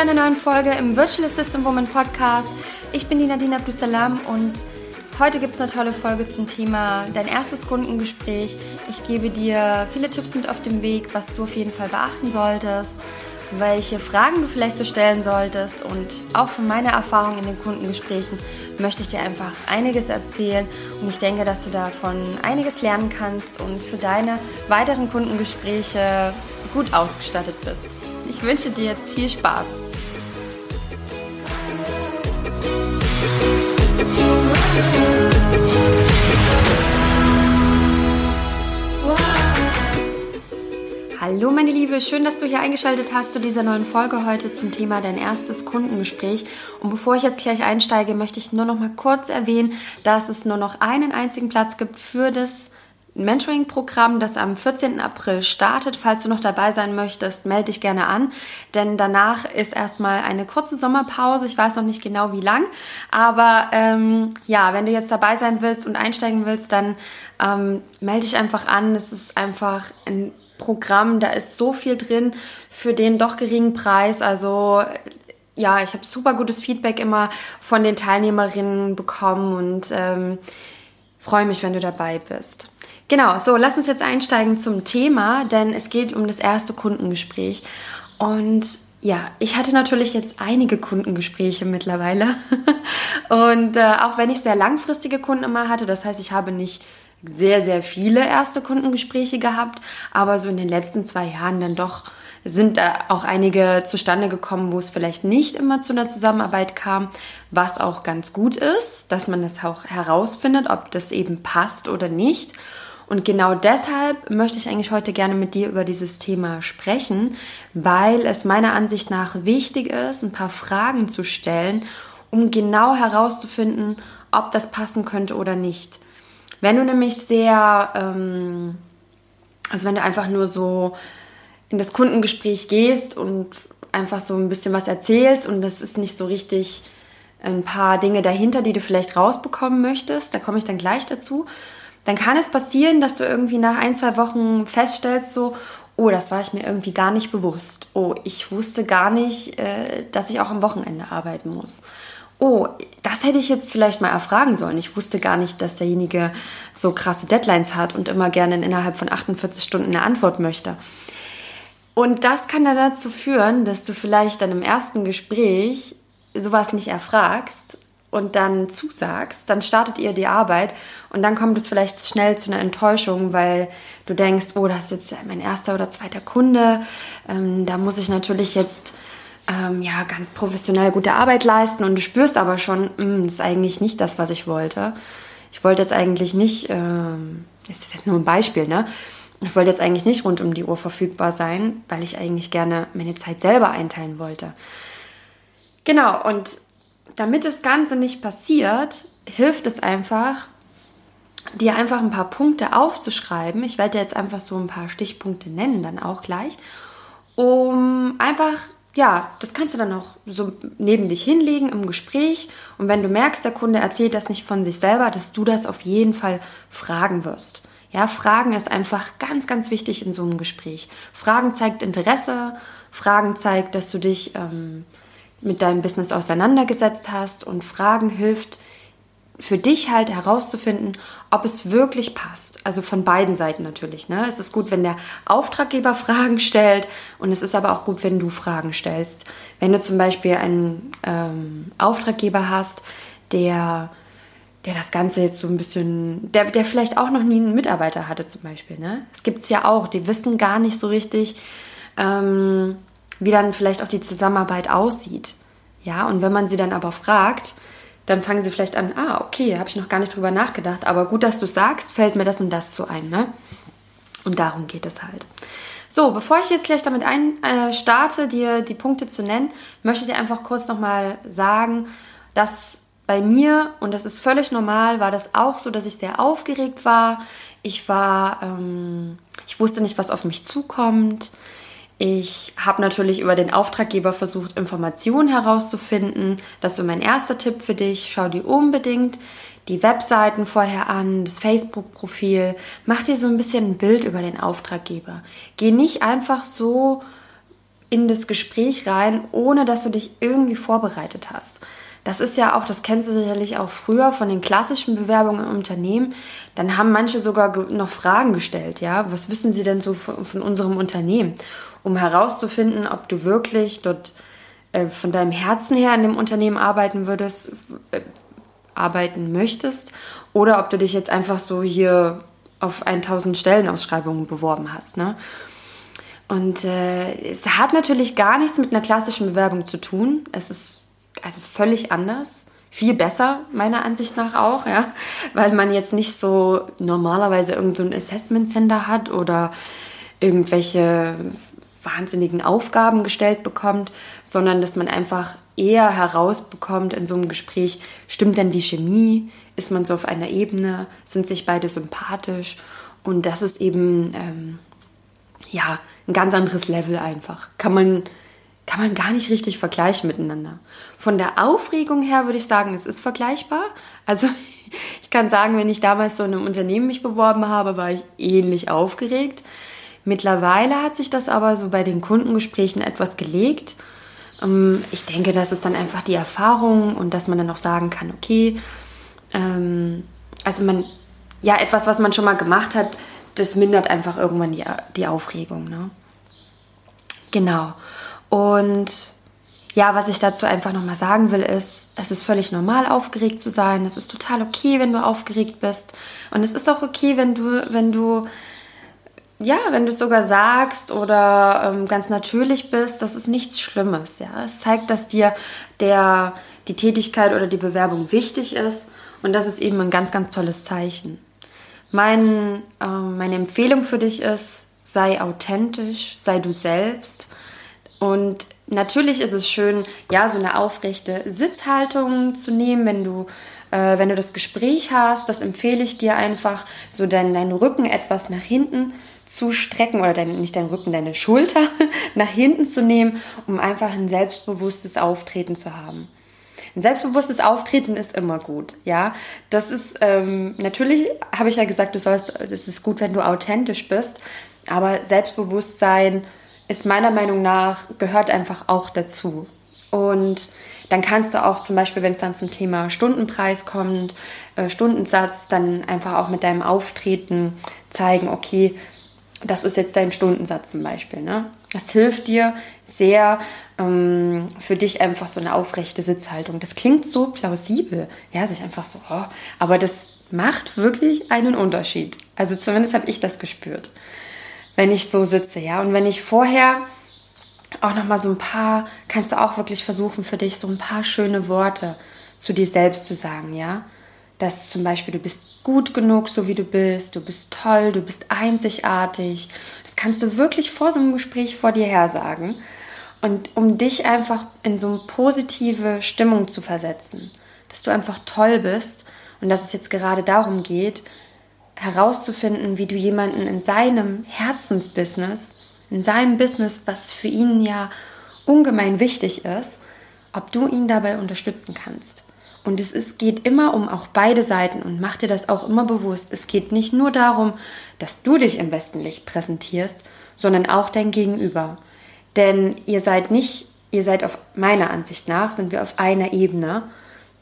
einer neuen Folge im Virtual Assistant Woman Podcast. Ich bin die Nadine Abdusalam und heute gibt es eine tolle Folge zum Thema dein erstes Kundengespräch. Ich gebe dir viele Tipps mit auf dem Weg, was du auf jeden Fall beachten solltest, welche Fragen du vielleicht so stellen solltest und auch von meiner Erfahrung in den Kundengesprächen möchte ich dir einfach einiges erzählen und ich denke, dass du davon einiges lernen kannst und für deine weiteren Kundengespräche gut ausgestattet bist. Ich wünsche dir jetzt viel Spaß. Hallo meine Liebe, schön, dass du hier eingeschaltet hast zu dieser neuen Folge heute zum Thema dein erstes Kundengespräch. Und bevor ich jetzt gleich einsteige, möchte ich nur noch mal kurz erwähnen, dass es nur noch einen einzigen Platz gibt für das Mentoring-Programm, das am 14. April startet. Falls du noch dabei sein möchtest, melde dich gerne an, denn danach ist erstmal eine kurze Sommerpause. Ich weiß noch nicht genau wie lang, aber ähm, ja, wenn du jetzt dabei sein willst und einsteigen willst, dann ähm, melde dich einfach an. Es ist einfach ein Programm, da ist so viel drin für den doch geringen Preis. Also ja, ich habe super gutes Feedback immer von den Teilnehmerinnen bekommen und ähm, freue mich, wenn du dabei bist. Genau, so lass uns jetzt einsteigen zum Thema, denn es geht um das erste Kundengespräch. Und ja, ich hatte natürlich jetzt einige Kundengespräche mittlerweile. Und äh, auch wenn ich sehr langfristige Kunden immer hatte, das heißt, ich habe nicht sehr, sehr viele erste Kundengespräche gehabt, aber so in den letzten zwei Jahren dann doch sind da auch einige zustande gekommen, wo es vielleicht nicht immer zu einer Zusammenarbeit kam, was auch ganz gut ist, dass man das auch herausfindet, ob das eben passt oder nicht. Und genau deshalb möchte ich eigentlich heute gerne mit dir über dieses Thema sprechen, weil es meiner Ansicht nach wichtig ist, ein paar Fragen zu stellen, um genau herauszufinden, ob das passen könnte oder nicht. Wenn du nämlich sehr, ähm, also wenn du einfach nur so in das Kundengespräch gehst und einfach so ein bisschen was erzählst und das ist nicht so richtig ein paar Dinge dahinter, die du vielleicht rausbekommen möchtest, da komme ich dann gleich dazu dann kann es passieren, dass du irgendwie nach ein, zwei Wochen feststellst, so, oh, das war ich mir irgendwie gar nicht bewusst. Oh, ich wusste gar nicht, äh, dass ich auch am Wochenende arbeiten muss. Oh, das hätte ich jetzt vielleicht mal erfragen sollen. Ich wusste gar nicht, dass derjenige so krasse Deadlines hat und immer gerne innerhalb von 48 Stunden eine Antwort möchte. Und das kann dann dazu führen, dass du vielleicht dann im ersten Gespräch sowas nicht erfragst und dann zusagst, dann startet ihr die Arbeit und dann kommt es vielleicht schnell zu einer Enttäuschung, weil du denkst, oh, das ist jetzt mein erster oder zweiter Kunde, ähm, da muss ich natürlich jetzt ähm, ja ganz professionell gute Arbeit leisten und du spürst aber schon, hm, das ist eigentlich nicht das, was ich wollte. Ich wollte jetzt eigentlich nicht, ähm, das ist jetzt nur ein Beispiel, ne? Ich wollte jetzt eigentlich nicht rund um die Uhr verfügbar sein, weil ich eigentlich gerne meine Zeit selber einteilen wollte. Genau, und damit das Ganze nicht passiert, hilft es einfach, dir einfach ein paar Punkte aufzuschreiben. Ich werde dir jetzt einfach so ein paar Stichpunkte nennen, dann auch gleich, um einfach, ja, das kannst du dann auch so neben dich hinlegen im Gespräch. Und wenn du merkst, der Kunde erzählt das nicht von sich selber, dass du das auf jeden Fall fragen wirst. Ja, Fragen ist einfach ganz, ganz wichtig in so einem Gespräch. Fragen zeigt Interesse, Fragen zeigt, dass du dich ähm, mit deinem Business auseinandergesetzt hast und Fragen hilft, für dich halt herauszufinden, ob es wirklich passt. Also von beiden Seiten natürlich. Ne? Es ist gut, wenn der Auftraggeber Fragen stellt und es ist aber auch gut, wenn du Fragen stellst. Wenn du zum Beispiel einen ähm, Auftraggeber hast, der, der das Ganze jetzt so ein bisschen, der, der vielleicht auch noch nie einen Mitarbeiter hatte zum Beispiel. Ne? Es gibt es ja auch, die wissen gar nicht so richtig, ähm, wie dann vielleicht auch die Zusammenarbeit aussieht. Ja, und wenn man sie dann aber fragt, dann fangen sie vielleicht an, ah, okay, habe ich noch gar nicht drüber nachgedacht, aber gut, dass du sagst, fällt mir das und das so ein, ne? Und darum geht es halt. So, bevor ich jetzt gleich damit ein, äh, starte, dir die Punkte zu nennen, möchte ich dir einfach kurz nochmal sagen, dass bei mir, und das ist völlig normal, war das auch so, dass ich sehr aufgeregt war. Ich war, ähm, ich wusste nicht, was auf mich zukommt. Ich habe natürlich über den Auftraggeber versucht, Informationen herauszufinden. Das ist mein erster Tipp für dich. Schau dir unbedingt die Webseiten vorher an, das Facebook-Profil. Mach dir so ein bisschen ein Bild über den Auftraggeber. Geh nicht einfach so in das Gespräch rein, ohne dass du dich irgendwie vorbereitet hast. Das ist ja auch, das kennst du sicherlich auch früher von den klassischen Bewerbungen im Unternehmen. Dann haben manche sogar noch Fragen gestellt, ja. Was wissen sie denn so von, von unserem Unternehmen? Um herauszufinden, ob du wirklich dort äh, von deinem Herzen her in dem Unternehmen arbeiten würdest, äh, arbeiten möchtest oder ob du dich jetzt einfach so hier auf 1000 Stellenausschreibungen beworben hast. Ne? Und äh, es hat natürlich gar nichts mit einer klassischen Bewerbung zu tun. Es ist also völlig anders. Viel besser, meiner Ansicht nach auch, ja. Weil man jetzt nicht so normalerweise irgendein so Assessment Center hat oder irgendwelche wahnsinnigen Aufgaben gestellt bekommt, sondern dass man einfach eher herausbekommt in so einem Gespräch, stimmt denn die Chemie? Ist man so auf einer Ebene? Sind sich beide sympathisch? Und das ist eben ähm, ja ein ganz anderes Level einfach. Kann man, kann man gar nicht richtig vergleichen miteinander. Von der Aufregung her würde ich sagen, es ist vergleichbar. Also ich kann sagen, wenn ich damals so in einem Unternehmen mich beworben habe, war ich ähnlich aufgeregt. Mittlerweile hat sich das aber so bei den Kundengesprächen etwas gelegt. Ähm, ich denke, das ist dann einfach die Erfahrung und dass man dann auch sagen kann, okay, ähm, also man, ja, etwas, was man schon mal gemacht hat, das mindert einfach irgendwann die, die Aufregung. Ne? Genau. Und ja, was ich dazu einfach nochmal sagen will, ist, es ist völlig normal, aufgeregt zu sein. Es ist total okay, wenn du aufgeregt bist. Und es ist auch okay, wenn du, wenn du ja, wenn du es sogar sagst oder ähm, ganz natürlich bist, das ist nichts Schlimmes. Ja, es zeigt, dass dir der die Tätigkeit oder die Bewerbung wichtig ist und das ist eben ein ganz, ganz tolles Zeichen. Mein, äh, meine Empfehlung für dich ist, sei authentisch, sei du selbst und natürlich ist es schön, ja, so eine aufrechte Sitzhaltung zu nehmen, wenn du äh, wenn du das Gespräch hast, das empfehle ich dir einfach, so deinen, deinen Rücken etwas nach hinten zu strecken oder dein, nicht deinen Rücken, deine Schulter nach hinten zu nehmen, um einfach ein selbstbewusstes Auftreten zu haben. Ein selbstbewusstes Auftreten ist immer gut, ja. Das ist ähm, natürlich, habe ich ja gesagt, du sollst, es ist gut, wenn du authentisch bist, aber Selbstbewusstsein ist meiner Meinung nach gehört einfach auch dazu. Und dann kannst du auch zum Beispiel, wenn es dann zum Thema Stundenpreis kommt, äh, Stundensatz, dann einfach auch mit deinem Auftreten zeigen, okay, das ist jetzt dein Stundensatz zum Beispiel. Ne? Das hilft dir sehr ähm, für dich einfach so eine aufrechte Sitzhaltung. Das klingt so plausibel, ja, sich einfach so, oh, aber das macht wirklich einen Unterschied. Also zumindest habe ich das gespürt, wenn ich so sitze, ja. Und wenn ich vorher auch noch mal so ein paar, kannst du auch wirklich versuchen für dich so ein paar schöne Worte zu dir selbst zu sagen, ja dass zum Beispiel du bist gut genug, so wie du bist, du bist toll, du bist einzigartig. Das kannst du wirklich vor so einem Gespräch vor dir her sagen. Und um dich einfach in so eine positive Stimmung zu versetzen, dass du einfach toll bist und dass es jetzt gerade darum geht, herauszufinden, wie du jemanden in seinem Herzensbusiness, in seinem Business, was für ihn ja ungemein wichtig ist, ob du ihn dabei unterstützen kannst. Und es ist, geht immer um auch beide Seiten und mach dir das auch immer bewusst. Es geht nicht nur darum, dass du dich im besten Licht präsentierst, sondern auch dein Gegenüber. Denn ihr seid nicht, ihr seid auf meiner Ansicht nach, sind wir auf einer Ebene.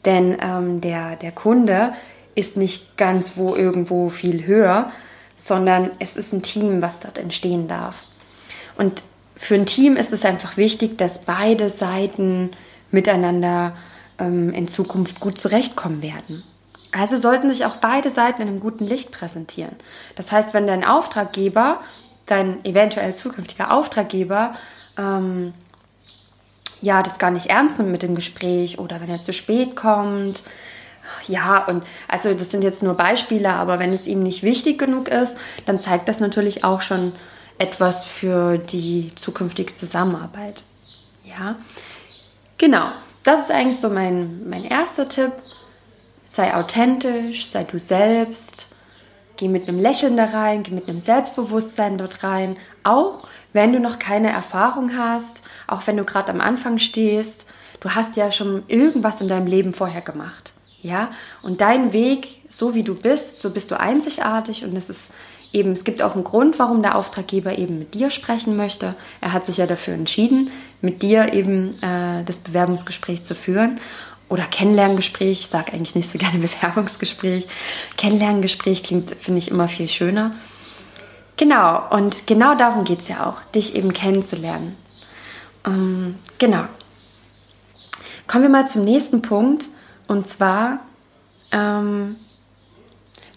Denn ähm, der, der Kunde ist nicht ganz wo irgendwo viel höher, sondern es ist ein Team, was dort entstehen darf. Und für ein Team ist es einfach wichtig, dass beide Seiten miteinander ähm, in Zukunft gut zurechtkommen werden. Also sollten sich auch beide Seiten in einem guten Licht präsentieren. Das heißt, wenn dein Auftraggeber, dein eventuell zukünftiger Auftraggeber, ähm, ja, das gar nicht ernst nimmt mit dem Gespräch oder wenn er zu spät kommt, ja, und also das sind jetzt nur Beispiele, aber wenn es ihm nicht wichtig genug ist, dann zeigt das natürlich auch schon etwas für die zukünftige Zusammenarbeit. Ja, genau das ist eigentlich so mein, mein erster Tipp. Sei authentisch, sei du selbst. Geh mit einem Lächeln da rein, geh mit einem Selbstbewusstsein dort rein. Auch wenn du noch keine Erfahrung hast, auch wenn du gerade am Anfang stehst. Du hast ja schon irgendwas in deinem Leben vorher gemacht. Ja, und dein Weg, so wie du bist, so bist du einzigartig und es ist eben, es gibt auch einen Grund, warum der Auftraggeber eben mit dir sprechen möchte. Er hat sich ja dafür entschieden, mit dir eben äh, das Bewerbungsgespräch zu führen oder Kennenlerngespräch. Ich sage eigentlich nicht so gerne Bewerbungsgespräch. Kennenlerngespräch klingt, finde ich, immer viel schöner. Genau, und genau darum geht es ja auch, dich eben kennenzulernen. Ähm, genau. Kommen wir mal zum nächsten Punkt und zwar ähm,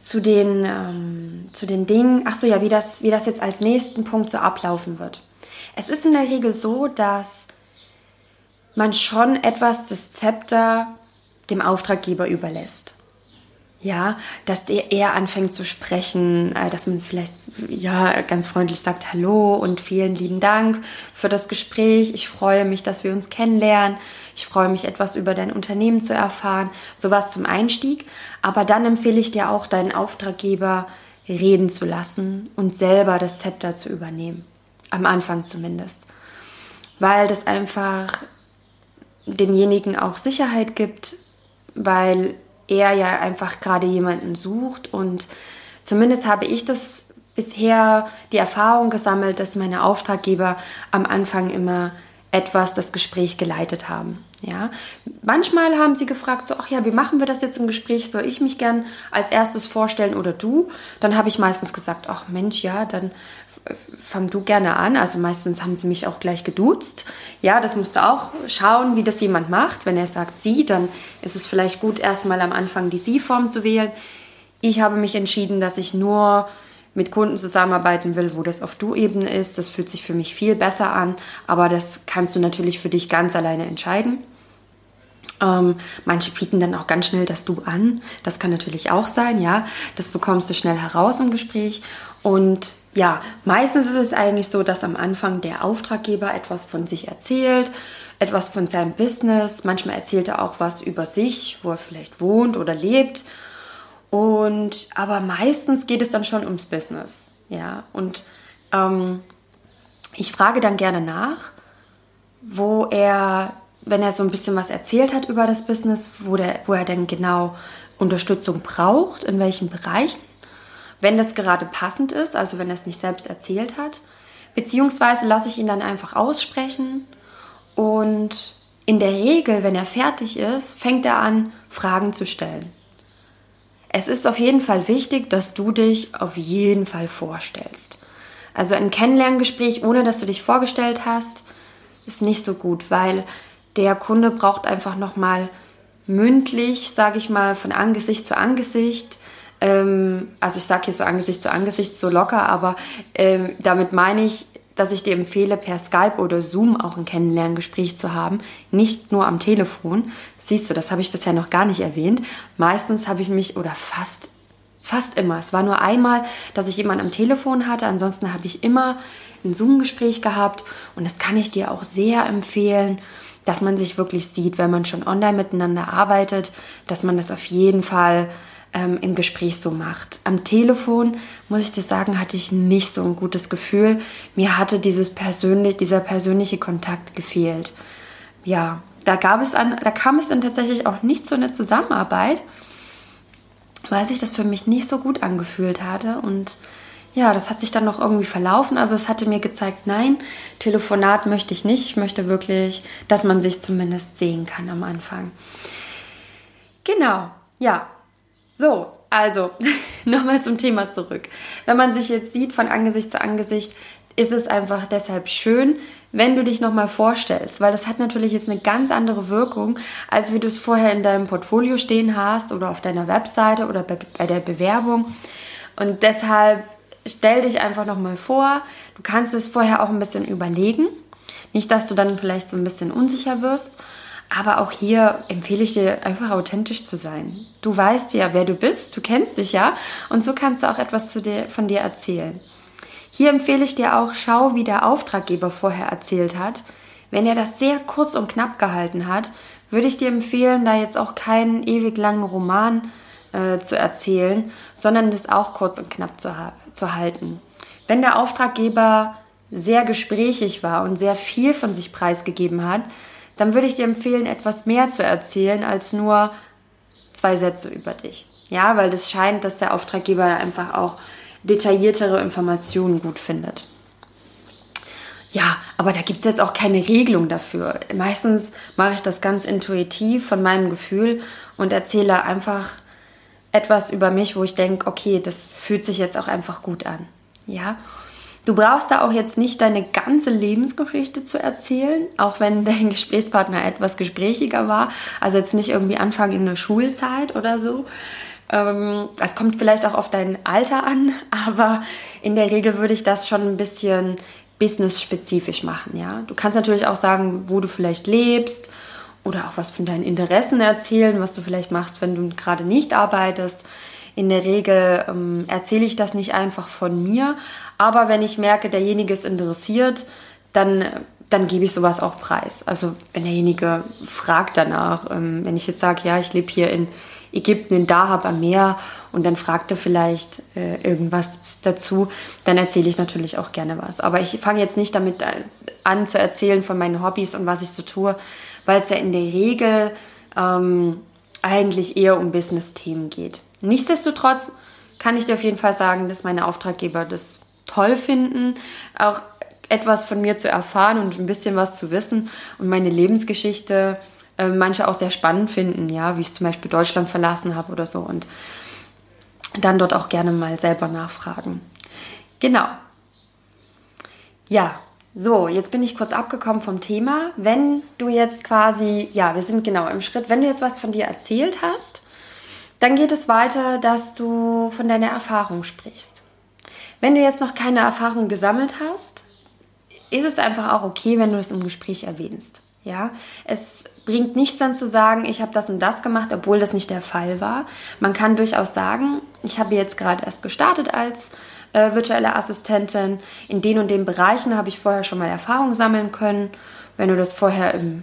zu, den, ähm, zu den Dingen, ach so ja, wie das, wie das jetzt als nächsten Punkt so ablaufen wird. Es ist in der Regel so, dass man schon etwas das Zepter dem Auftraggeber überlässt. Ja, dass der eher anfängt zu sprechen, äh, dass man vielleicht ja ganz freundlich sagt Hallo und vielen lieben Dank für das Gespräch. Ich freue mich, dass wir uns kennenlernen. Ich freue mich, etwas über dein Unternehmen zu erfahren. Sowas zum Einstieg. Aber dann empfehle ich dir auch, deinen Auftraggeber reden zu lassen und selber das Zepter zu übernehmen. Am Anfang zumindest. Weil das einfach demjenigen auch Sicherheit gibt, weil er ja einfach gerade jemanden sucht und zumindest habe ich das bisher die Erfahrung gesammelt, dass meine Auftraggeber am Anfang immer etwas das Gespräch geleitet haben. Ja, manchmal haben sie gefragt, so, ach ja, wie machen wir das jetzt im Gespräch? Soll ich mich gern als erstes vorstellen oder du? Dann habe ich meistens gesagt, ach Mensch, ja, dann fang du gerne an. Also meistens haben sie mich auch gleich geduzt. Ja, das musst du auch schauen, wie das jemand macht. Wenn er sagt sie, dann ist es vielleicht gut, erstmal am Anfang die sie-Form zu wählen. Ich habe mich entschieden, dass ich nur mit Kunden zusammenarbeiten will, wo das auf Du-Ebene ist. Das fühlt sich für mich viel besser an, aber das kannst du natürlich für dich ganz alleine entscheiden. Ähm, manche bieten dann auch ganz schnell das Du an. Das kann natürlich auch sein, ja. Das bekommst du schnell heraus im Gespräch. Und ja, meistens ist es eigentlich so, dass am Anfang der Auftraggeber etwas von sich erzählt, etwas von seinem Business. Manchmal erzählt er auch was über sich, wo er vielleicht wohnt oder lebt. Und aber meistens geht es dann schon ums Business. Ja, und ähm, ich frage dann gerne nach, wo er, wenn er so ein bisschen was erzählt hat über das Business, wo, der, wo er denn genau Unterstützung braucht, in welchen Bereichen wenn das gerade passend ist, also wenn er es nicht selbst erzählt hat. Beziehungsweise lasse ich ihn dann einfach aussprechen und in der Regel, wenn er fertig ist, fängt er an, Fragen zu stellen. Es ist auf jeden Fall wichtig, dass du dich auf jeden Fall vorstellst. Also ein Kennenlerngespräch, ohne dass du dich vorgestellt hast, ist nicht so gut, weil der Kunde braucht einfach nochmal mündlich, sage ich mal, von Angesicht zu Angesicht ähm, also ich sage hier so Angesicht zu Angesicht so locker, aber ähm, damit meine ich, dass ich dir empfehle, per Skype oder Zoom auch ein Kennenlerngespräch zu haben, nicht nur am Telefon. Siehst du, das habe ich bisher noch gar nicht erwähnt. Meistens habe ich mich, oder fast, fast immer, es war nur einmal, dass ich jemanden am Telefon hatte, ansonsten habe ich immer ein Zoom-Gespräch gehabt und das kann ich dir auch sehr empfehlen, dass man sich wirklich sieht, wenn man schon online miteinander arbeitet, dass man das auf jeden Fall ähm, im Gespräch so macht. Am Telefon, muss ich dir sagen, hatte ich nicht so ein gutes Gefühl. Mir hatte dieses persönlich, dieser persönliche Kontakt gefehlt. Ja, da, gab es an, da kam es dann tatsächlich auch nicht zu einer Zusammenarbeit, weil sich das für mich nicht so gut angefühlt hatte. Und ja, das hat sich dann noch irgendwie verlaufen. Also es hatte mir gezeigt, nein, Telefonat möchte ich nicht. Ich möchte wirklich, dass man sich zumindest sehen kann am Anfang. Genau, ja, so, also nochmal zum Thema zurück. Wenn man sich jetzt sieht von Angesicht zu Angesicht, ist es einfach deshalb schön, wenn du dich nochmal vorstellst, weil das hat natürlich jetzt eine ganz andere Wirkung, als wie du es vorher in deinem Portfolio stehen hast oder auf deiner Webseite oder bei, der Bewerbung. Und deshalb stell dich einfach nochmal vor. Du kannst es vorher auch ein bisschen überlegen. Nicht, dass du dann vielleicht so ein bisschen unsicher wirst. Aber auch hier empfehle ich dir einfach authentisch zu sein. Du weißt ja, wer du bist, du kennst dich ja und so kannst du auch etwas dir, von dir erzählen. Hier empfehle ich dir auch, schau, wie der Auftraggeber vorher erzählt hat. Wenn er das sehr kurz und knapp gehalten hat, würde ich dir empfehlen, da jetzt auch keinen ewig langen Roman äh, zu erzählen, sondern das auch kurz und knapp zu, zu halten. Wenn der Auftraggeber sehr gesprächig war und sehr viel von sich preisgegeben hat, dann würde ich dir empfehlen, etwas mehr zu erzählen als nur zwei Sätze über dich. Ja, weil das scheint, dass der Auftraggeber einfach auch detailliertere Informationen gut findet. Ja, aber da gibt es jetzt auch keine Regelung dafür. Meistens mache ich das ganz intuitiv von meinem Gefühl und erzähle einfach etwas über mich, wo ich denke, okay, das fühlt sich jetzt auch einfach gut an. Ja. Du brauchst da auch jetzt nicht deine ganze Lebensgeschichte zu erzählen, auch wenn dein Gesprächspartner etwas gesprächiger war. Also jetzt nicht irgendwie Anfang in der Schulzeit oder so. Ähm, es kommt vielleicht auch auf dein Alter an, aber in der Regel würde ich das schon ein bisschen business-spezifisch machen. Ja? Du kannst natürlich auch sagen, wo du vielleicht lebst oder auch was von deinen Interessen erzählen, was du vielleicht machst, wenn du gerade nicht arbeitest. In der Regel ähm, erzähle ich das nicht einfach von mir, aber wenn ich merke, derjenige ist interessiert, dann, dann gebe ich sowas auch preis. Also wenn derjenige fragt danach, ähm, wenn ich jetzt sage, ja, ich lebe hier in Ägypten, in Dahab am Meer und dann fragt er vielleicht äh, irgendwas dazu, dann erzähle ich natürlich auch gerne was. Aber ich fange jetzt nicht damit an zu erzählen von meinen Hobbys und was ich so tue, weil es ja in der Regel ähm, eigentlich eher um Business-Themen geht. Nichtsdestotrotz kann ich dir auf jeden Fall sagen, dass meine Auftraggeber das toll finden, auch etwas von mir zu erfahren und ein bisschen was zu wissen und meine Lebensgeschichte äh, manche auch sehr spannend finden, ja, wie ich zum Beispiel Deutschland verlassen habe oder so und dann dort auch gerne mal selber nachfragen. Genau. Ja, so, jetzt bin ich kurz abgekommen vom Thema. Wenn du jetzt quasi, ja, wir sind genau im Schritt, wenn du jetzt was von dir erzählt hast, dann geht es weiter, dass du von deiner Erfahrung sprichst. Wenn du jetzt noch keine Erfahrung gesammelt hast, ist es einfach auch okay, wenn du es im Gespräch erwähnst. Ja, es bringt nichts dann zu sagen, ich habe das und das gemacht, obwohl das nicht der Fall war. Man kann durchaus sagen, ich habe jetzt gerade erst gestartet als äh, virtuelle Assistentin. In den und den Bereichen habe ich vorher schon mal Erfahrung sammeln können. Wenn du das vorher im,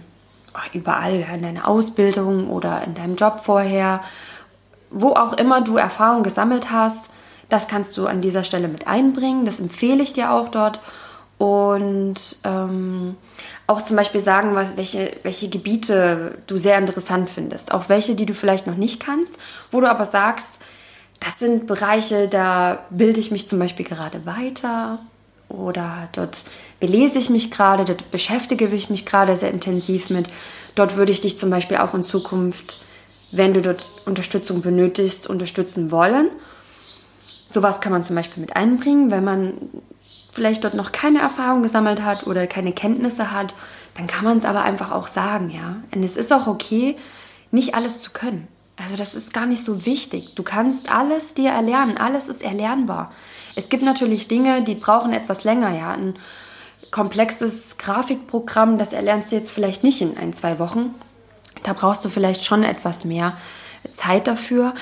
oh, überall in deiner Ausbildung oder in deinem Job vorher, wo auch immer du Erfahrung gesammelt hast, das kannst du an dieser Stelle mit einbringen. Das empfehle ich dir auch dort. Und ähm, auch zum Beispiel sagen, was, welche, welche Gebiete du sehr interessant findest. Auch welche, die du vielleicht noch nicht kannst, wo du aber sagst, das sind Bereiche, da bilde ich mich zum Beispiel gerade weiter oder dort belese ich mich gerade, dort beschäftige ich mich gerade sehr intensiv mit. Dort würde ich dich zum Beispiel auch in Zukunft, wenn du dort Unterstützung benötigst, unterstützen wollen. Sowas kann man zum Beispiel mit einbringen, wenn man vielleicht dort noch keine Erfahrung gesammelt hat oder keine Kenntnisse hat, dann kann man es aber einfach auch sagen, ja. Und es ist auch okay, nicht alles zu können. Also das ist gar nicht so wichtig. Du kannst alles dir erlernen, alles ist erlernbar. Es gibt natürlich Dinge, die brauchen etwas länger, ja. Ein komplexes Grafikprogramm, das erlernst du jetzt vielleicht nicht in ein, zwei Wochen. Da brauchst du vielleicht schon etwas mehr Zeit dafür,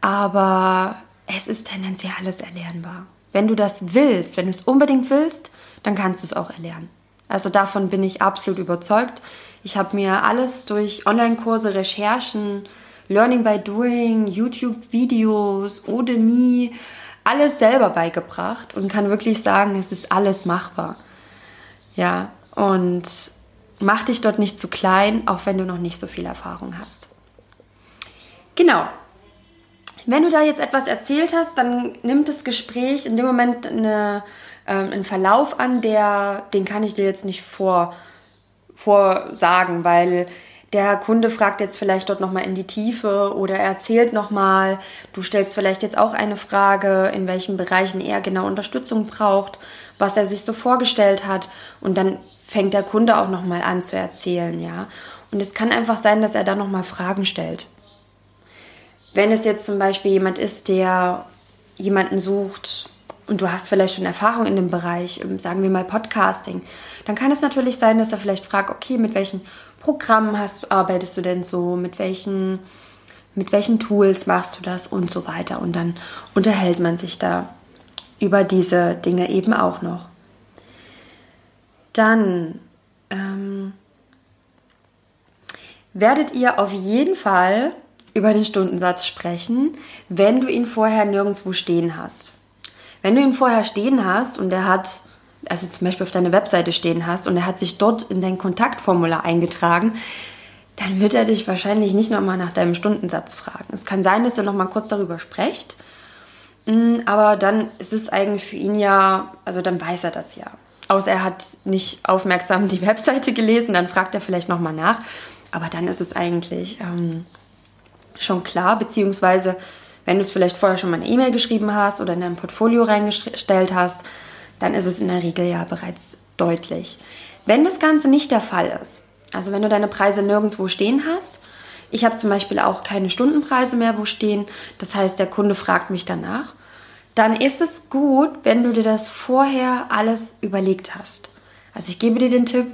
aber es ist tendenziell alles erlernbar. Wenn du das willst, wenn du es unbedingt willst, dann kannst du es auch erlernen. Also davon bin ich absolut überzeugt. Ich habe mir alles durch Online-Kurse, Recherchen, Learning by Doing, YouTube-Videos, Udemy, alles selber beigebracht und kann wirklich sagen, es ist alles machbar. Ja, und mach dich dort nicht zu klein, auch wenn du noch nicht so viel Erfahrung hast. Genau. Wenn du da jetzt etwas erzählt hast, dann nimmt das Gespräch in dem Moment eine, äh, einen Verlauf an, der, den kann ich dir jetzt nicht vor, vorsagen, weil der Kunde fragt jetzt vielleicht dort nochmal in die Tiefe oder er erzählt nochmal, du stellst vielleicht jetzt auch eine Frage, in welchen Bereichen er genau Unterstützung braucht, was er sich so vorgestellt hat und dann fängt der Kunde auch nochmal an zu erzählen, ja. Und es kann einfach sein, dass er da nochmal Fragen stellt. Wenn es jetzt zum Beispiel jemand ist, der jemanden sucht, und du hast vielleicht schon Erfahrung in dem Bereich, sagen wir mal Podcasting, dann kann es natürlich sein, dass er vielleicht fragt, okay, mit welchen Programmen hast, arbeitest du denn so, mit welchen, mit welchen Tools machst du das und so weiter. Und dann unterhält man sich da über diese Dinge eben auch noch. Dann ähm, werdet ihr auf jeden Fall über den Stundensatz sprechen, wenn du ihn vorher nirgendwo stehen hast. Wenn du ihn vorher stehen hast und er hat, also zum Beispiel auf deiner Webseite stehen hast und er hat sich dort in dein Kontaktformular eingetragen, dann wird er dich wahrscheinlich nicht nochmal nach deinem Stundensatz fragen. Es kann sein, dass er nochmal kurz darüber spricht. Mm, aber dann ist es eigentlich für ihn ja, also dann weiß er das ja. Außer er hat nicht aufmerksam die Webseite gelesen, dann fragt er vielleicht nochmal nach. Aber dann ist es eigentlich ähm, schon klar, beziehungsweise wenn du es vielleicht vorher schon mal eine E-Mail geschrieben hast oder in dein Portfolio reingestellt hast, dann ist es in der Regel ja bereits deutlich. Wenn das Ganze nicht der Fall ist, also wenn du deine Preise nirgendwo stehen hast, ich habe zum Beispiel auch keine Stundenpreise mehr wo stehen, das heißt, der Kunde fragt mich danach, dann ist es gut, wenn du dir das vorher alles überlegt hast. Also ich gebe dir den Tipp,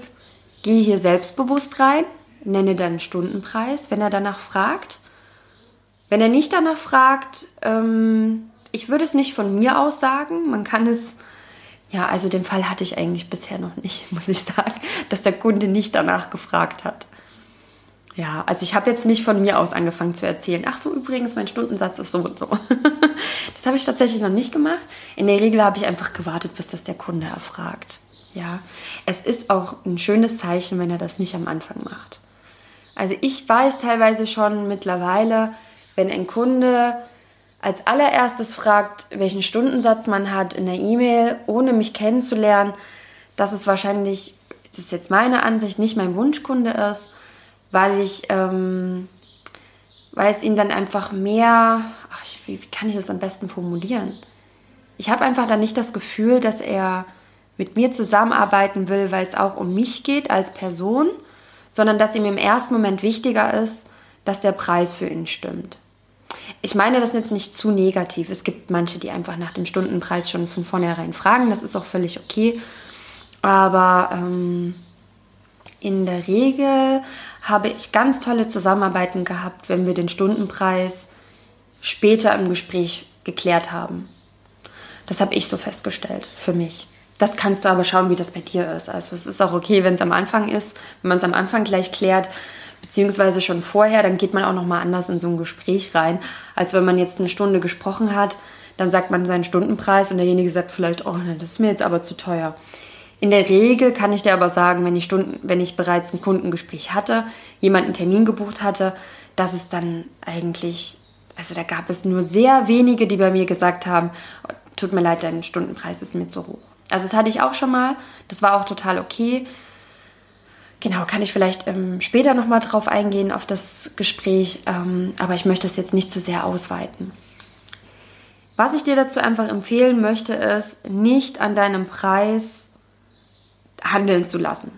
geh hier selbstbewusst rein, nenne deinen Stundenpreis, wenn er danach fragt. Wenn er nicht danach fragt, ähm, ich würde es nicht von mir aus sagen, man kann es ja, also den Fall hatte ich eigentlich bisher noch nicht, muss ich sagen, dass der Kunde nicht danach gefragt hat. Ja, also ich habe jetzt nicht von mir aus angefangen zu erzählen. Ach so, übrigens, mein Stundensatz ist so und so. das habe ich tatsächlich noch nicht gemacht. In der Regel habe ich einfach gewartet, bis das der Kunde erfragt. Ja, es ist auch ein schönes Zeichen, wenn er das nicht am Anfang macht. Also ich weiß teilweise schon mittlerweile, wenn ein Kunde als allererstes fragt, welchen Stundensatz man hat in der E-Mail, ohne mich kennenzulernen, dass es wahrscheinlich, das ist jetzt meine Ansicht, nicht mein Wunschkunde ist, weil ich, ähm, weil es ihm dann einfach mehr, ach, ich, wie, wie kann ich das am besten formulieren? Ich habe einfach dann nicht das Gefühl, dass er mit mir zusammenarbeiten will, weil es auch um mich geht als Person, sondern dass ihm im ersten Moment wichtiger ist, dass der Preis für ihn stimmt. Ich meine das jetzt nicht zu negativ. Es gibt manche, die einfach nach dem Stundenpreis schon von vornherein fragen. Das ist auch völlig okay. Aber ähm, in der Regel habe ich ganz tolle Zusammenarbeiten gehabt, wenn wir den Stundenpreis später im Gespräch geklärt haben. Das habe ich so festgestellt für mich. Das kannst du aber schauen, wie das bei dir ist. Also es ist auch okay, wenn es am Anfang ist, wenn man es am Anfang gleich klärt beziehungsweise schon vorher, dann geht man auch nochmal anders in so ein Gespräch rein, als wenn man jetzt eine Stunde gesprochen hat, dann sagt man seinen Stundenpreis und derjenige sagt vielleicht, oh, das ist mir jetzt aber zu teuer. In der Regel kann ich dir aber sagen, wenn ich, Stunden, wenn ich bereits ein Kundengespräch hatte, jemanden Termin gebucht hatte, dass es dann eigentlich, also da gab es nur sehr wenige, die bei mir gesagt haben, tut mir leid, dein Stundenpreis ist mir zu hoch. Also das hatte ich auch schon mal, das war auch total okay. Genau, kann ich vielleicht ähm, später nochmal drauf eingehen, auf das Gespräch, ähm, aber ich möchte es jetzt nicht zu sehr ausweiten. Was ich dir dazu einfach empfehlen möchte, ist, nicht an deinem Preis handeln zu lassen.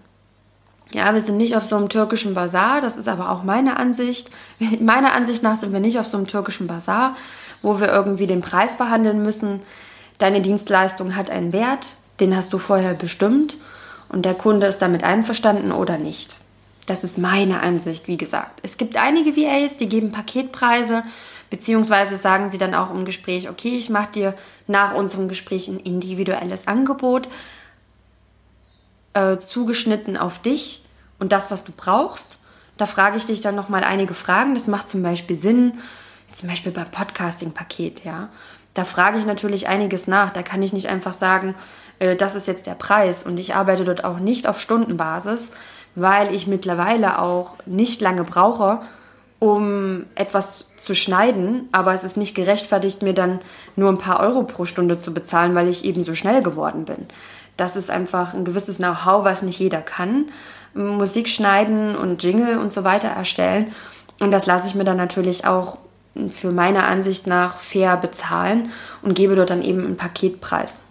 Ja, wir sind nicht auf so einem türkischen Bazar, das ist aber auch meine Ansicht. Meiner Ansicht nach sind wir nicht auf so einem türkischen Bazar, wo wir irgendwie den Preis behandeln müssen. Deine Dienstleistung hat einen Wert, den hast du vorher bestimmt und der Kunde ist damit einverstanden oder nicht. Das ist meine Ansicht, wie gesagt. Es gibt einige VAs, die geben Paketpreise, beziehungsweise sagen sie dann auch im Gespräch, okay, ich mache dir nach unserem Gespräch ein individuelles Angebot, äh, zugeschnitten auf dich und das, was du brauchst. Da frage ich dich dann nochmal einige Fragen. Das macht zum Beispiel Sinn, zum Beispiel beim Podcasting-Paket, ja. Da frage ich natürlich einiges nach. Da kann ich nicht einfach sagen, äh, das ist jetzt der Preis. Und ich arbeite dort auch nicht auf Stundenbasis, weil ich mittlerweile auch nicht lange brauche, um etwas zu schneiden, aber es ist nicht gerechtfertigt, mir dann nur ein paar Euro pro Stunde zu bezahlen, weil ich eben so schnell geworden bin. Das ist einfach ein gewisses Know-how, was nicht jeder kann. Musik schneiden und Jingle und so weiter erstellen. Und das lasse ich mir dann natürlich auch für meine Ansicht nach fair bezahlen und gebe dort dann eben einen Paketpreis.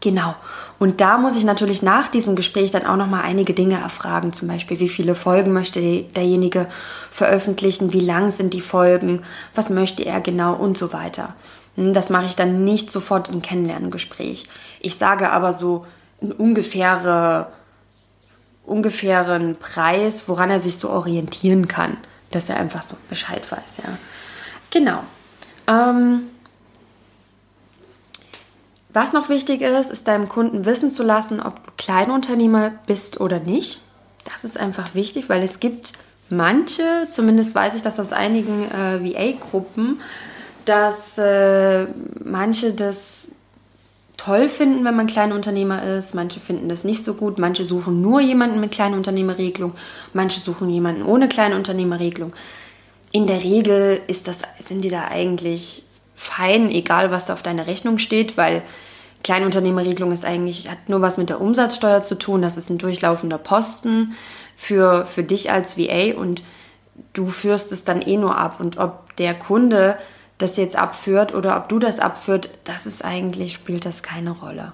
Genau. Und da muss ich natürlich nach diesem Gespräch dann auch noch mal einige Dinge erfragen, zum Beispiel, wie viele Folgen möchte derjenige veröffentlichen, wie lang sind die Folgen, was möchte er genau und so weiter. Hm, das mache ich dann nicht sofort im Kennenlerngespräch. Ich sage aber so einen ungefähre, ungefähren Preis, woran er sich so orientieren kann, dass er einfach so Bescheid weiß, ja. Genau. Ähm, was noch wichtig ist, ist deinem Kunden wissen zu lassen, ob du Kleinunternehmer bist oder nicht. Das ist einfach wichtig, weil es gibt manche, zumindest weiß ich das aus einigen äh, VA-Gruppen, dass äh, manche das toll finden, wenn man Kleinunternehmer ist. Manche finden das nicht so gut. Manche suchen nur jemanden mit Kleinunternehmerregelung. Manche suchen jemanden ohne Kleinunternehmerregelung. In der Regel ist das, sind die da eigentlich fein, egal was da auf deiner Rechnung steht, weil Kleinunternehmerregelung ist eigentlich, hat nur was mit der Umsatzsteuer zu tun. Das ist ein durchlaufender Posten für, für dich als VA und du führst es dann eh nur ab. Und ob der Kunde das jetzt abführt oder ob du das abführt, das ist eigentlich, spielt das keine Rolle.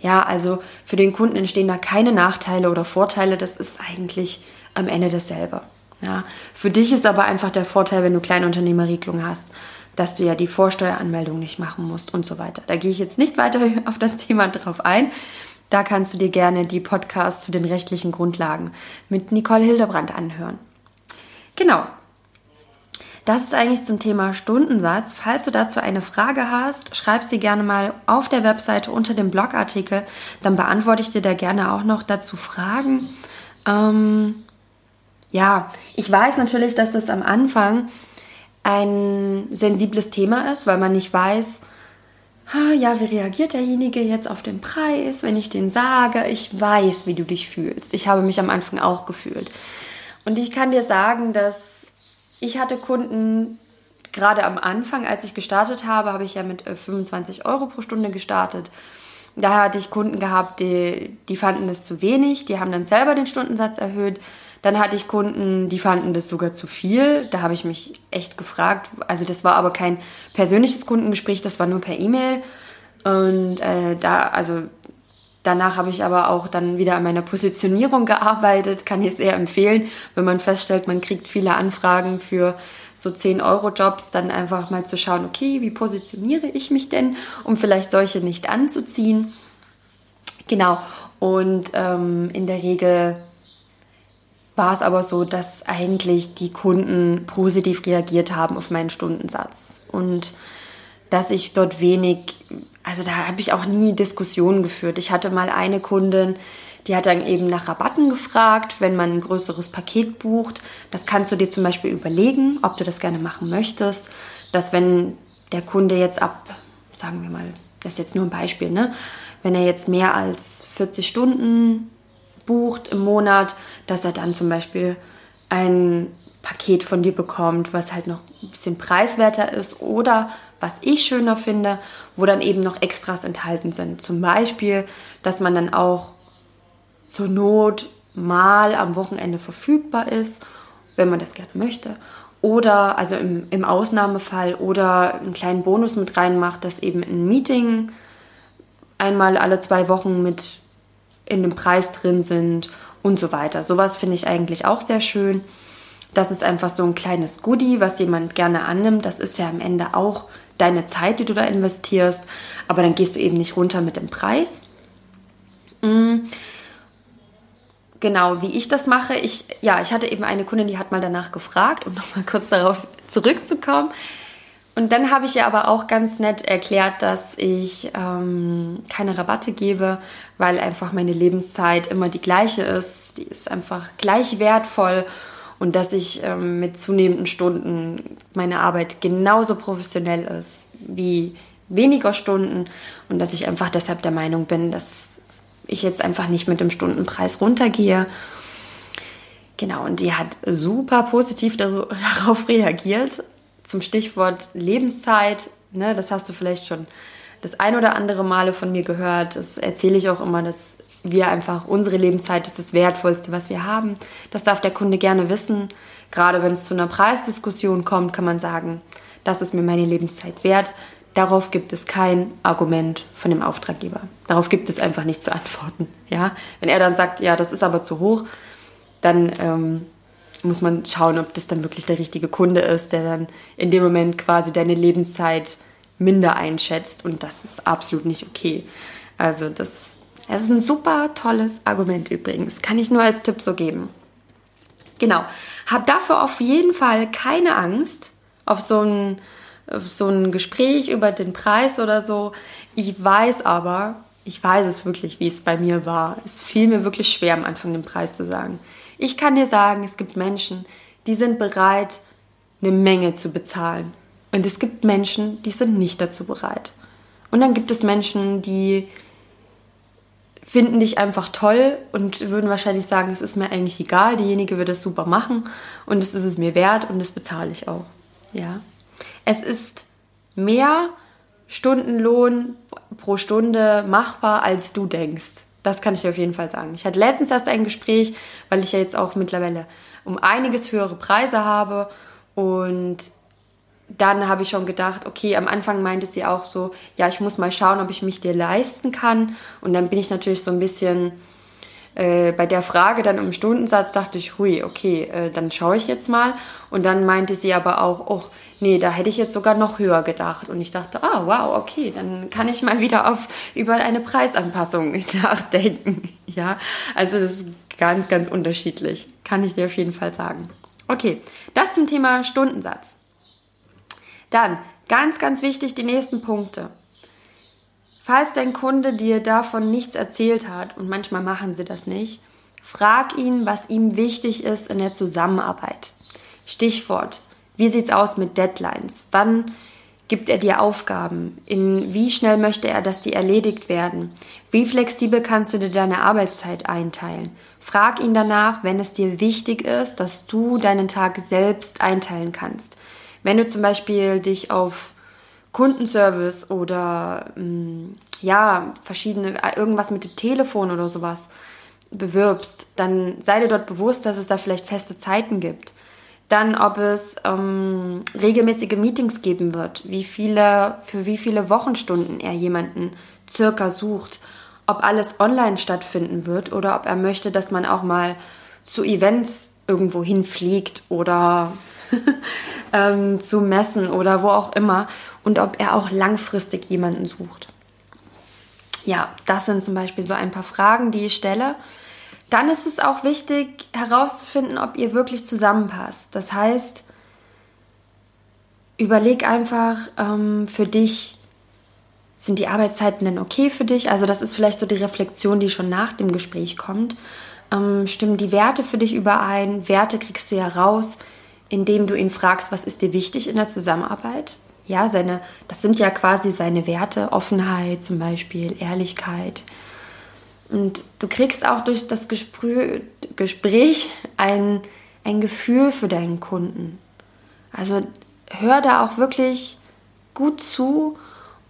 Ja, also für den Kunden entstehen da keine Nachteile oder Vorteile, das ist eigentlich am Ende dasselbe. Ja, für dich ist aber einfach der Vorteil, wenn du Kleinunternehmerregelung hast, dass du ja die Vorsteueranmeldung nicht machen musst und so weiter. Da gehe ich jetzt nicht weiter auf das Thema drauf ein. Da kannst du dir gerne die Podcasts zu den rechtlichen Grundlagen mit Nicole Hildebrand anhören. Genau. Das ist eigentlich zum Thema Stundensatz. Falls du dazu eine Frage hast, schreib sie gerne mal auf der Webseite unter dem Blogartikel. Dann beantworte ich dir da gerne auch noch dazu Fragen. Ähm, ja, ich weiß natürlich, dass das am Anfang ein sensibles Thema ist, weil man nicht weiß, ja, wie reagiert derjenige jetzt auf den Preis, wenn ich den sage. Ich weiß, wie du dich fühlst. Ich habe mich am Anfang auch gefühlt. Und ich kann dir sagen, dass ich hatte Kunden, gerade am Anfang, als ich gestartet habe, habe ich ja mit 25 äh, Euro pro Stunde gestartet. Da hatte ich Kunden gehabt, die, die fanden es zu wenig, die haben dann selber den Stundensatz erhöht. Dann hatte ich Kunden, die fanden das sogar zu viel. Da habe ich mich echt gefragt. Also das war aber kein persönliches Kundengespräch, das war nur per E-Mail. Und äh, da, also danach habe ich aber auch dann wieder an meiner Positionierung gearbeitet. Kann ich sehr empfehlen, wenn man feststellt, man kriegt viele Anfragen für so 10-Euro-Jobs, dann einfach mal zu schauen, okay, wie positioniere ich mich denn, um vielleicht solche nicht anzuziehen. Genau. Und ähm, in der Regel war es aber so, dass eigentlich die Kunden positiv reagiert haben auf meinen Stundensatz und dass ich dort wenig, also da habe ich auch nie Diskussionen geführt. Ich hatte mal eine Kundin, die hat dann eben nach Rabatten gefragt, wenn man ein größeres Paket bucht. Das kannst du dir zum Beispiel überlegen, ob du das gerne machen möchtest, dass wenn der Kunde jetzt ab, sagen wir mal, das ist jetzt nur ein Beispiel, ne? wenn er jetzt mehr als 40 Stunden bucht im Monat, dass er dann zum Beispiel ein Paket von dir bekommt, was halt noch ein bisschen preiswerter ist oder was ich schöner finde, wo dann eben noch Extras enthalten sind. Zum Beispiel, dass man dann auch zur Not mal am Wochenende verfügbar ist, wenn man das gerne möchte. Oder, also im, im Ausnahmefall, oder einen kleinen Bonus mit reinmacht, dass eben ein Meeting einmal alle zwei Wochen mit in dem Preis drin sind und so weiter. Sowas finde ich eigentlich auch sehr schön. Das ist einfach so ein kleines Goodie, was jemand gerne annimmt. Das ist ja am Ende auch deine Zeit, die du da investierst, aber dann gehst du eben nicht runter mit dem Preis. Mhm. Genau, wie ich das mache. Ich, ja, ich hatte eben eine Kundin, die hat mal danach gefragt, um nochmal kurz darauf zurückzukommen. Und dann habe ich ihr aber auch ganz nett erklärt, dass ich ähm, keine Rabatte gebe, weil einfach meine Lebenszeit immer die gleiche ist. Die ist einfach gleich wertvoll und dass ich ähm, mit zunehmenden Stunden meine Arbeit genauso professionell ist wie weniger Stunden und dass ich einfach deshalb der Meinung bin, dass ich jetzt einfach nicht mit dem Stundenpreis runtergehe. Genau, und die hat super positiv darauf reagiert zum Stichwort Lebenszeit, ne, das hast du vielleicht schon das ein oder andere Male von mir gehört. Das erzähle ich auch immer, dass wir einfach, unsere Lebenszeit ist das Wertvollste, was wir haben. Das darf der Kunde gerne wissen. Gerade wenn es zu einer Preisdiskussion kommt, kann man sagen, das ist mir meine Lebenszeit wert. Darauf gibt es kein Argument von dem Auftraggeber. Darauf gibt es einfach nicht zu antworten. Ja? Wenn er dann sagt, ja, das ist aber zu hoch, dann ähm, muss man schauen, ob das dann wirklich der richtige Kunde ist, der dann in dem Moment quasi deine Lebenszeit minder einschätzt. Und das ist absolut nicht okay. Also das, das ist ein super tolles Argument übrigens. Kann ich nur als Tipp so geben. Genau. Hab dafür auf jeden Fall keine Angst auf so ein, auf so ein Gespräch über den Preis oder so. Ich weiß aber, ich weiß es wirklich, wie es bei mir war. Es fiel mir wirklich schwer, am Anfang den Preis zu sagen. Ich kann dir sagen, es gibt Menschen, die sind bereit, eine Menge zu bezahlen. Und es gibt Menschen, die sind nicht dazu bereit. Und dann gibt es Menschen, die finden dich einfach toll und würden wahrscheinlich sagen, es ist mir eigentlich egal, diejenige wird es super machen und es ist es mir wert und das bezahle ich auch. Ja. Es ist mehr Stundenlohn pro Stunde machbar, als du denkst. Das kann ich dir auf jeden Fall sagen. Ich hatte letztens erst ein Gespräch, weil ich ja jetzt auch mittlerweile um einiges höhere Preise habe und dann habe ich schon gedacht, okay, am Anfang meinte sie auch so, ja, ich muss mal schauen, ob ich mich dir leisten kann. Und dann bin ich natürlich so ein bisschen äh, bei der Frage dann im Stundensatz, dachte ich, hui, okay, äh, dann schaue ich jetzt mal. Und dann meinte sie aber auch, oh, nee, da hätte ich jetzt sogar noch höher gedacht. Und ich dachte, ah, wow, okay, dann kann ich mal wieder auf über eine Preisanpassung nachdenken. Ja, also das ist ganz, ganz unterschiedlich, kann ich dir auf jeden Fall sagen. Okay, das zum Thema Stundensatz. Dann, ganz, ganz wichtig, die nächsten Punkte. Falls dein Kunde dir davon nichts erzählt hat, und manchmal machen sie das nicht, frag ihn, was ihm wichtig ist in der Zusammenarbeit. Stichwort, wie sieht es aus mit Deadlines? Wann gibt er dir Aufgaben? In wie schnell möchte er, dass die erledigt werden? Wie flexibel kannst du dir deine Arbeitszeit einteilen? Frag ihn danach, wenn es dir wichtig ist, dass du deinen Tag selbst einteilen kannst. Wenn du zum Beispiel dich auf Kundenservice oder mm, ja, verschiedene, irgendwas mit dem Telefon oder sowas bewirbst, dann sei dir dort bewusst, dass es da vielleicht feste Zeiten gibt. Dann, ob es ähm, regelmäßige Meetings geben wird, wie viele, für wie viele Wochenstunden er jemanden circa sucht, ob alles online stattfinden wird oder ob er möchte, dass man auch mal zu Events irgendwo hinfliegt oder ähm, zu messen oder wo auch immer und ob er auch langfristig jemanden sucht. Ja, das sind zum Beispiel so ein paar Fragen, die ich stelle. Dann ist es auch wichtig herauszufinden, ob ihr wirklich zusammenpasst. Das heißt, überleg einfach ähm, für dich, sind die Arbeitszeiten denn okay für dich? Also das ist vielleicht so die Reflexion, die schon nach dem Gespräch kommt. Ähm, stimmen die Werte für dich überein? Werte kriegst du ja raus, indem du ihn fragst, was ist dir wichtig in der Zusammenarbeit? Ja, seine, das sind ja quasi seine Werte, Offenheit zum Beispiel, Ehrlichkeit. Und du kriegst auch durch das Gespräch, Gespräch ein, ein Gefühl für deinen Kunden. Also hör da auch wirklich gut zu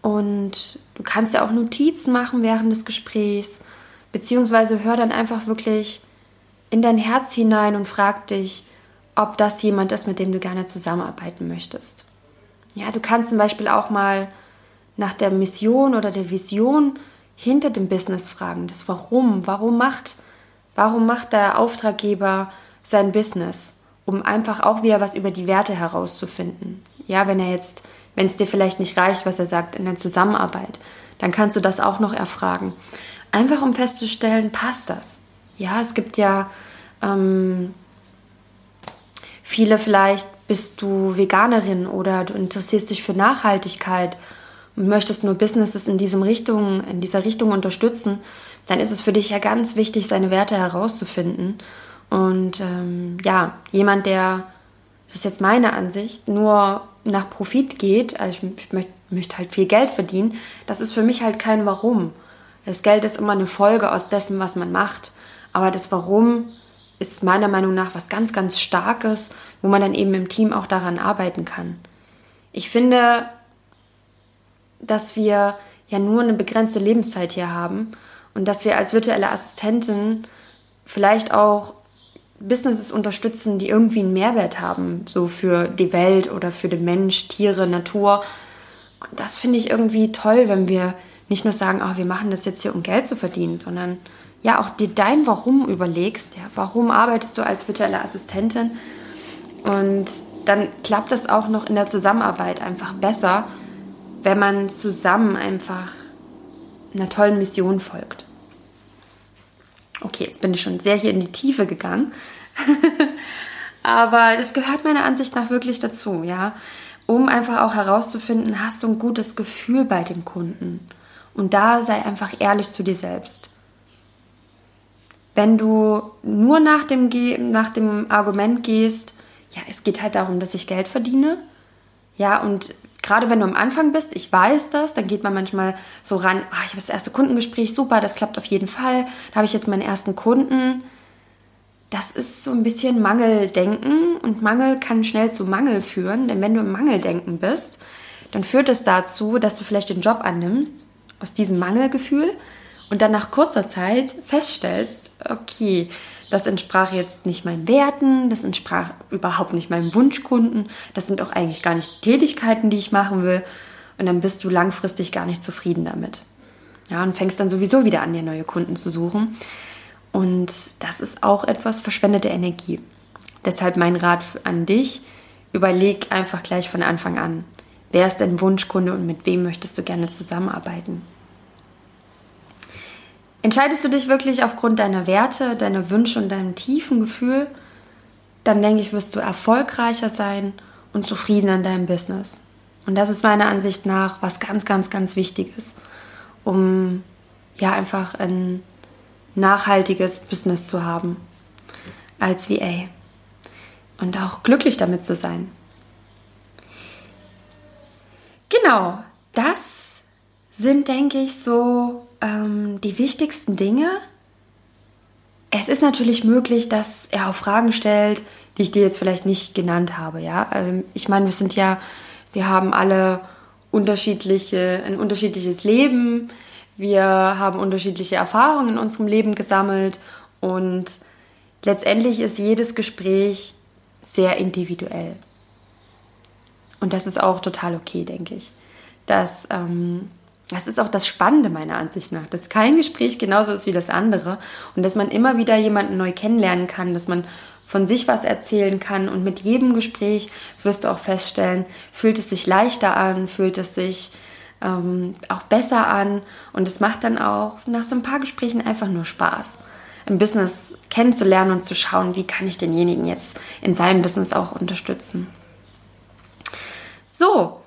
und du kannst ja auch Notizen machen während des Gesprächs, beziehungsweise hör dann einfach wirklich in dein Herz hinein und frag dich, ob das jemand ist, mit dem du gerne zusammenarbeiten möchtest. Ja, du kannst zum Beispiel auch mal nach der Mission oder der Vision hinter dem Business fragen. Das Warum. Warum macht, warum macht der Auftraggeber sein Business? Um einfach auch wieder was über die Werte herauszufinden. Ja, wenn er jetzt, wenn es dir vielleicht nicht reicht, was er sagt in der Zusammenarbeit, dann kannst du das auch noch erfragen. Einfach um festzustellen, passt das? Ja, es gibt ja ähm, Viele vielleicht bist du Veganerin oder du interessierst dich für Nachhaltigkeit und möchtest nur Businesses in, diesem Richtung, in dieser Richtung unterstützen, dann ist es für dich ja ganz wichtig, seine Werte herauszufinden. Und ähm, ja, jemand, der, das ist jetzt meine Ansicht, nur nach Profit geht, also ich, ich möchte, möchte halt viel Geld verdienen, das ist für mich halt kein Warum. Das Geld ist immer eine Folge aus dessen, was man macht. Aber das Warum ist meiner Meinung nach was ganz, ganz Starkes, wo man dann eben im Team auch daran arbeiten kann. Ich finde, dass wir ja nur eine begrenzte Lebenszeit hier haben und dass wir als virtuelle Assistentin vielleicht auch Businesses unterstützen, die irgendwie einen Mehrwert haben, so für die Welt oder für den Mensch, Tiere, Natur. Und das finde ich irgendwie toll, wenn wir nicht nur sagen, oh, wir machen das jetzt hier, um Geld zu verdienen, sondern ja auch dir dein Warum überlegst. Ja, warum arbeitest du als virtuelle Assistentin? Und dann klappt das auch noch in der Zusammenarbeit einfach besser, wenn man zusammen einfach einer tollen Mission folgt. Okay, jetzt bin ich schon sehr hier in die Tiefe gegangen. Aber das gehört meiner Ansicht nach wirklich dazu, ja. Um einfach auch herauszufinden, hast du ein gutes Gefühl bei dem Kunden. Und da sei einfach ehrlich zu dir selbst. Wenn du nur nach dem, nach dem Argument gehst, ja, es geht halt darum, dass ich Geld verdiene. Ja, und gerade wenn du am Anfang bist, ich weiß das, dann geht man manchmal so ran, ah, ich habe das erste Kundengespräch, super, das klappt auf jeden Fall. Da habe ich jetzt meinen ersten Kunden. Das ist so ein bisschen Mangeldenken und Mangel kann schnell zu Mangel führen, denn wenn du im Mangeldenken bist, dann führt es dazu, dass du vielleicht den Job annimmst, aus diesem Mangelgefühl und dann nach kurzer Zeit feststellst, okay, das entsprach jetzt nicht meinen Werten, das entsprach überhaupt nicht meinem Wunschkunden, das sind auch eigentlich gar nicht die Tätigkeiten, die ich machen will und dann bist du langfristig gar nicht zufrieden damit. Ja, und fängst dann sowieso wieder an, dir neue Kunden zu suchen. Und das ist auch etwas verschwendete Energie. Deshalb mein Rat an dich, überleg einfach gleich von Anfang an, wer ist dein Wunschkunde und mit wem möchtest du gerne zusammenarbeiten. Entscheidest du dich wirklich aufgrund deiner Werte, deiner Wünsche und deinem tiefen Gefühl, dann denke ich, wirst du erfolgreicher sein und zufrieden an deinem Business. Und das ist meiner Ansicht nach was ganz, ganz, ganz Wichtiges, um ja einfach ein nachhaltiges Business zu haben als VA und auch glücklich damit zu sein. Genau, das sind, denke ich, so ähm, die wichtigsten Dinge. Es ist natürlich möglich, dass er auch Fragen stellt, die ich dir jetzt vielleicht nicht genannt habe. Ja, ähm, ich meine, wir sind ja, wir haben alle unterschiedliche, ein unterschiedliches Leben. Wir haben unterschiedliche Erfahrungen in unserem Leben gesammelt und letztendlich ist jedes Gespräch sehr individuell. Und das ist auch total okay, denke ich. Dass ähm, das ist auch das Spannende meiner Ansicht nach, dass kein Gespräch genauso ist wie das andere und dass man immer wieder jemanden neu kennenlernen kann, dass man von sich was erzählen kann und mit jedem Gespräch wirst du auch feststellen, fühlt es sich leichter an, fühlt es sich ähm, auch besser an und es macht dann auch nach so ein paar Gesprächen einfach nur Spaß im Business kennenzulernen und zu schauen, wie kann ich denjenigen jetzt in seinem Business auch unterstützen. So,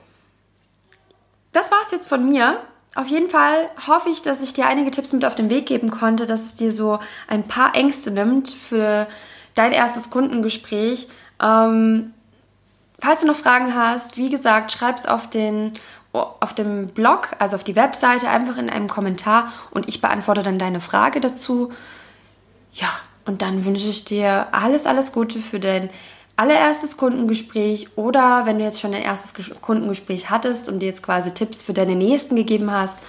das war es jetzt von mir. Auf jeden Fall hoffe ich, dass ich dir einige Tipps mit auf den Weg geben konnte, dass es dir so ein paar Ängste nimmt für dein erstes Kundengespräch. Ähm, falls du noch Fragen hast, wie gesagt, schreib es auf den auf dem Blog, also auf die Webseite, einfach in einem Kommentar und ich beantworte dann deine Frage dazu. Ja, und dann wünsche ich dir alles, alles Gute für dein allererstes Kundengespräch oder wenn du jetzt schon dein erstes Kundengespräch hattest und dir jetzt quasi Tipps für deine nächsten gegeben hast,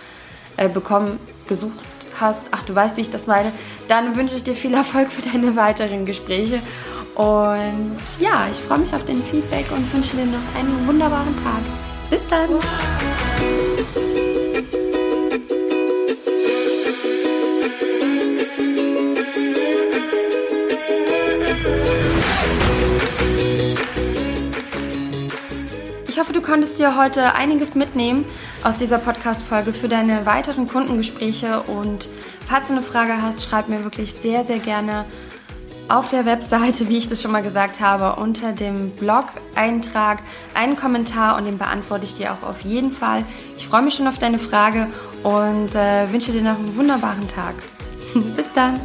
äh, bekommen, gesucht hast, ach du weißt, wie ich das meine, dann wünsche ich dir viel Erfolg für deine weiteren Gespräche. Und ja, ich freue mich auf dein Feedback und wünsche dir noch einen wunderbaren Tag. Bis dann! Hoffe, du konntest dir heute einiges mitnehmen aus dieser Podcast-Folge für deine weiteren Kundengespräche. Und falls du eine Frage hast, schreib mir wirklich sehr, sehr gerne auf der Webseite, wie ich das schon mal gesagt habe, unter dem Blog-Eintrag einen Kommentar und den beantworte ich dir auch auf jeden Fall. Ich freue mich schon auf deine Frage und äh, wünsche dir noch einen wunderbaren Tag. Bis dann!